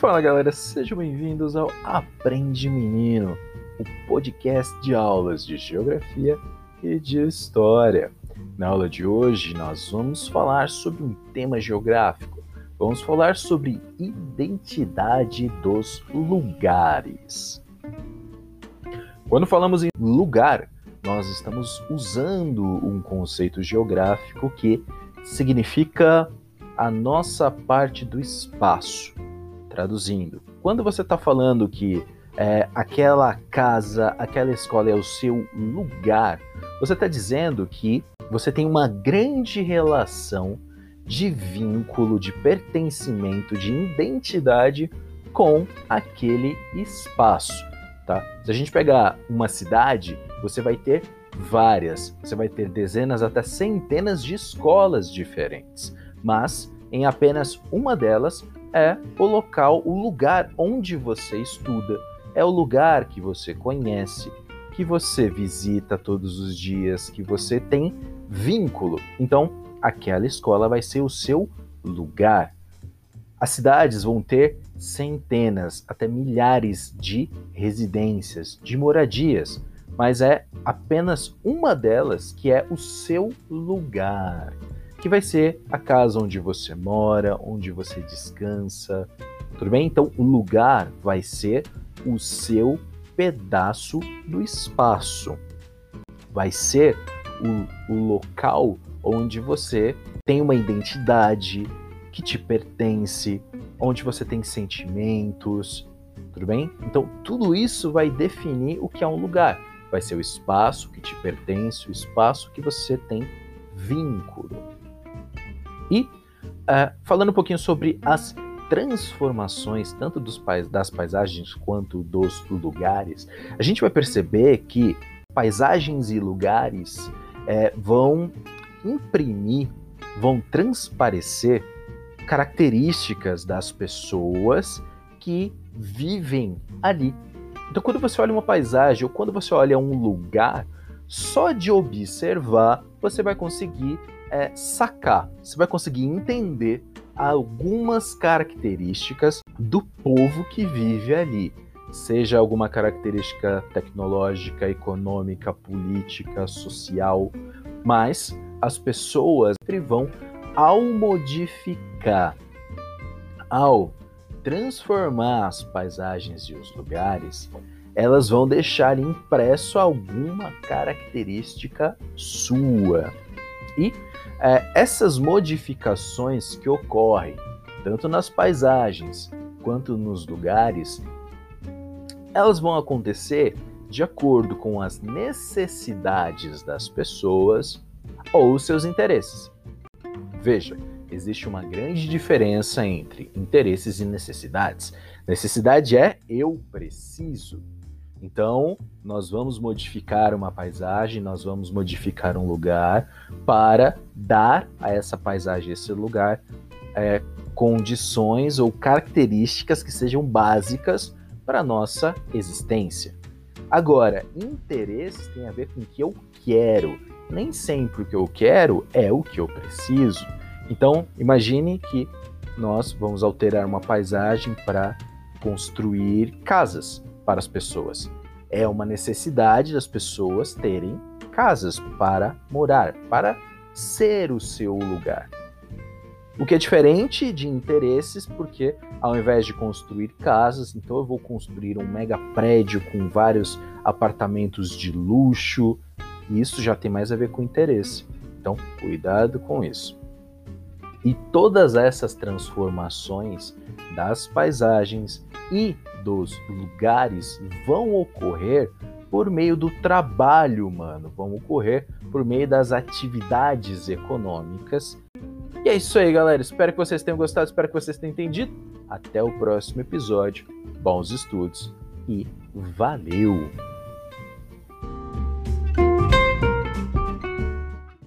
Fala galera, sejam bem-vindos ao Aprende Menino, o podcast de aulas de geografia e de história. Na aula de hoje, nós vamos falar sobre um tema geográfico. Vamos falar sobre identidade dos lugares. Quando falamos em lugar, nós estamos usando um conceito geográfico que significa a nossa parte do espaço. Traduzindo, quando você está falando que é, aquela casa, aquela escola é o seu lugar, você está dizendo que você tem uma grande relação de vínculo, de pertencimento, de identidade com aquele espaço, tá? Se a gente pegar uma cidade, você vai ter várias, você vai ter dezenas até centenas de escolas diferentes, mas em apenas uma delas é o local, o lugar onde você estuda, é o lugar que você conhece, que você visita todos os dias, que você tem vínculo. Então, aquela escola vai ser o seu lugar. As cidades vão ter centenas, até milhares de residências, de moradias, mas é apenas uma delas que é o seu lugar, que vai ser a casa onde você mora, onde você descansa, tudo bem? Então, o lugar vai ser o seu pedaço do espaço, vai ser o, o local onde você tem uma identidade que te pertence, onde você tem sentimentos, tudo bem? Então, tudo isso vai definir o que é um lugar. Vai ser o espaço que te pertence, o espaço que você tem vínculo. E uh, falando um pouquinho sobre as transformações, tanto dos pais, das paisagens quanto dos lugares, a gente vai perceber que paisagens e lugares é, vão imprimir, vão transparecer características das pessoas que vivem ali. Então, quando você olha uma paisagem ou quando você olha um lugar, só de observar você vai conseguir é, sacar, você vai conseguir entender algumas características do povo que vive ali. Seja alguma característica tecnológica, econômica, política, social, mas as pessoas vão, ao modificar, ao transformar as paisagens e os lugares, elas vão deixar impresso alguma característica sua. E é, essas modificações que ocorrem tanto nas paisagens quanto nos lugares, elas vão acontecer de acordo com as necessidades das pessoas ou seus interesses. Veja, existe uma grande diferença entre interesses e necessidades. Necessidade é eu preciso. Então, nós vamos modificar uma paisagem, nós vamos modificar um lugar para dar a essa paisagem, esse lugar, é, condições ou características que sejam básicas para a nossa existência. Agora, interesses tem a ver com o que eu quero. Nem sempre o que eu quero é o que eu preciso. Então, imagine que nós vamos alterar uma paisagem para construir casas para as pessoas. É uma necessidade das pessoas terem casas para morar, para ser o seu lugar. O que é diferente de interesses, porque ao invés de construir casas, então eu vou construir um mega prédio com vários apartamentos de luxo. E isso já tem mais a ver com interesse. Então, cuidado com isso. E todas essas transformações das paisagens e dos lugares vão ocorrer por meio do trabalho humano, vão ocorrer por meio das atividades econômicas. E é isso aí, galera. Espero que vocês tenham gostado, espero que vocês tenham entendido. Até o próximo episódio. Bons estudos e valeu!